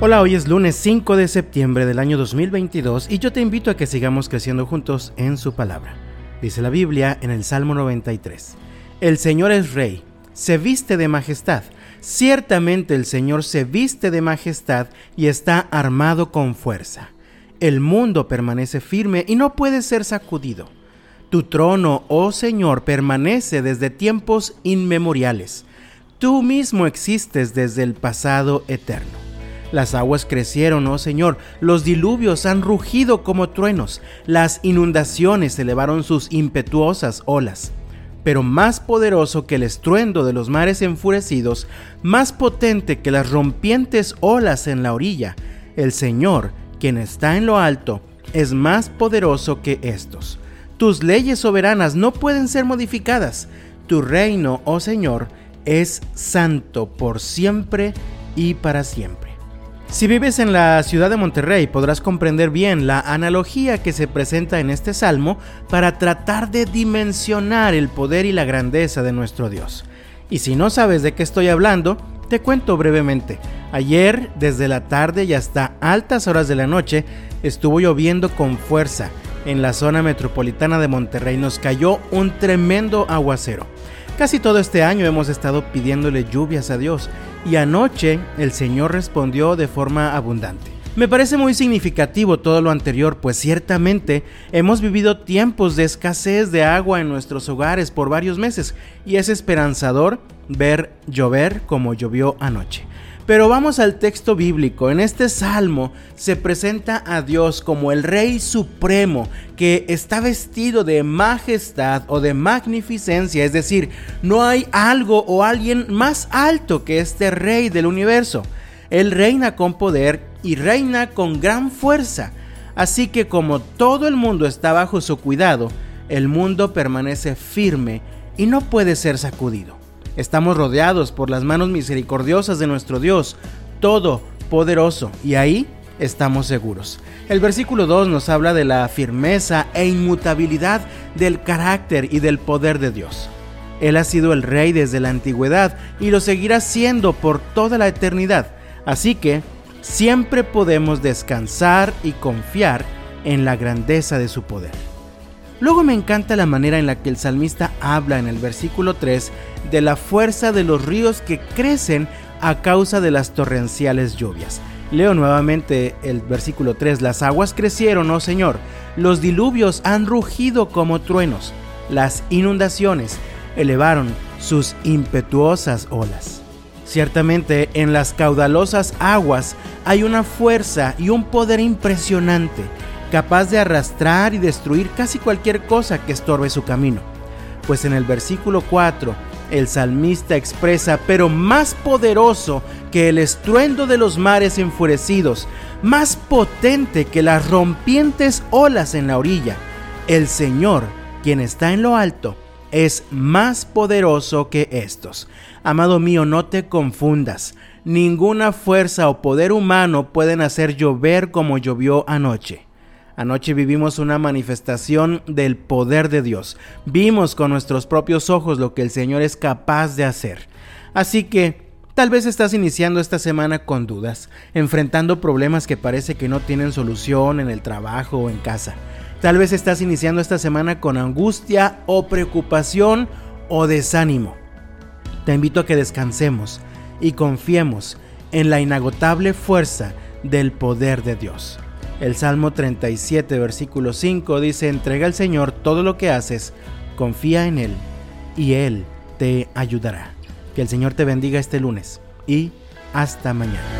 Hola, hoy es lunes 5 de septiembre del año 2022 y yo te invito a que sigamos creciendo juntos en su palabra. Dice la Biblia en el Salmo 93. El Señor es Rey, se viste de majestad. Ciertamente el Señor se viste de majestad y está armado con fuerza. El mundo permanece firme y no puede ser sacudido. Tu trono, oh Señor, permanece desde tiempos inmemoriales. Tú mismo existes desde el pasado eterno. Las aguas crecieron, oh Señor, los diluvios han rugido como truenos, las inundaciones elevaron sus impetuosas olas. Pero más poderoso que el estruendo de los mares enfurecidos, más potente que las rompientes olas en la orilla, el Señor, quien está en lo alto, es más poderoso que estos. Tus leyes soberanas no pueden ser modificadas. Tu reino, oh Señor, es santo por siempre y para siempre. Si vives en la ciudad de Monterrey podrás comprender bien la analogía que se presenta en este salmo para tratar de dimensionar el poder y la grandeza de nuestro Dios. Y si no sabes de qué estoy hablando, te cuento brevemente. Ayer, desde la tarde y hasta altas horas de la noche, estuvo lloviendo con fuerza. En la zona metropolitana de Monterrey nos cayó un tremendo aguacero. Casi todo este año hemos estado pidiéndole lluvias a Dios y anoche el Señor respondió de forma abundante. Me parece muy significativo todo lo anterior, pues ciertamente hemos vivido tiempos de escasez de agua en nuestros hogares por varios meses y es esperanzador ver llover como llovió anoche. Pero vamos al texto bíblico. En este salmo se presenta a Dios como el Rey Supremo que está vestido de majestad o de magnificencia. Es decir, no hay algo o alguien más alto que este Rey del universo. Él reina con poder y reina con gran fuerza. Así que como todo el mundo está bajo su cuidado, el mundo permanece firme y no puede ser sacudido. Estamos rodeados por las manos misericordiosas de nuestro Dios, Todopoderoso, y ahí estamos seguros. El versículo 2 nos habla de la firmeza e inmutabilidad del carácter y del poder de Dios. Él ha sido el rey desde la antigüedad y lo seguirá siendo por toda la eternidad. Así que siempre podemos descansar y confiar en la grandeza de su poder. Luego me encanta la manera en la que el salmista habla en el versículo 3 de la fuerza de los ríos que crecen a causa de las torrenciales lluvias. Leo nuevamente el versículo 3, las aguas crecieron, oh Señor, los diluvios han rugido como truenos, las inundaciones elevaron sus impetuosas olas. Ciertamente en las caudalosas aguas hay una fuerza y un poder impresionante capaz de arrastrar y destruir casi cualquier cosa que estorbe su camino. Pues en el versículo 4, el salmista expresa, pero más poderoso que el estruendo de los mares enfurecidos, más potente que las rompientes olas en la orilla, el Señor, quien está en lo alto, es más poderoso que estos. Amado mío, no te confundas. Ninguna fuerza o poder humano pueden hacer llover como llovió anoche. Anoche vivimos una manifestación del poder de Dios. Vimos con nuestros propios ojos lo que el Señor es capaz de hacer. Así que tal vez estás iniciando esta semana con dudas, enfrentando problemas que parece que no tienen solución en el trabajo o en casa. Tal vez estás iniciando esta semana con angustia o preocupación o desánimo. Te invito a que descansemos y confiemos en la inagotable fuerza del poder de Dios. El Salmo 37, versículo 5 dice, entrega al Señor todo lo que haces, confía en Él y Él te ayudará. Que el Señor te bendiga este lunes y hasta mañana.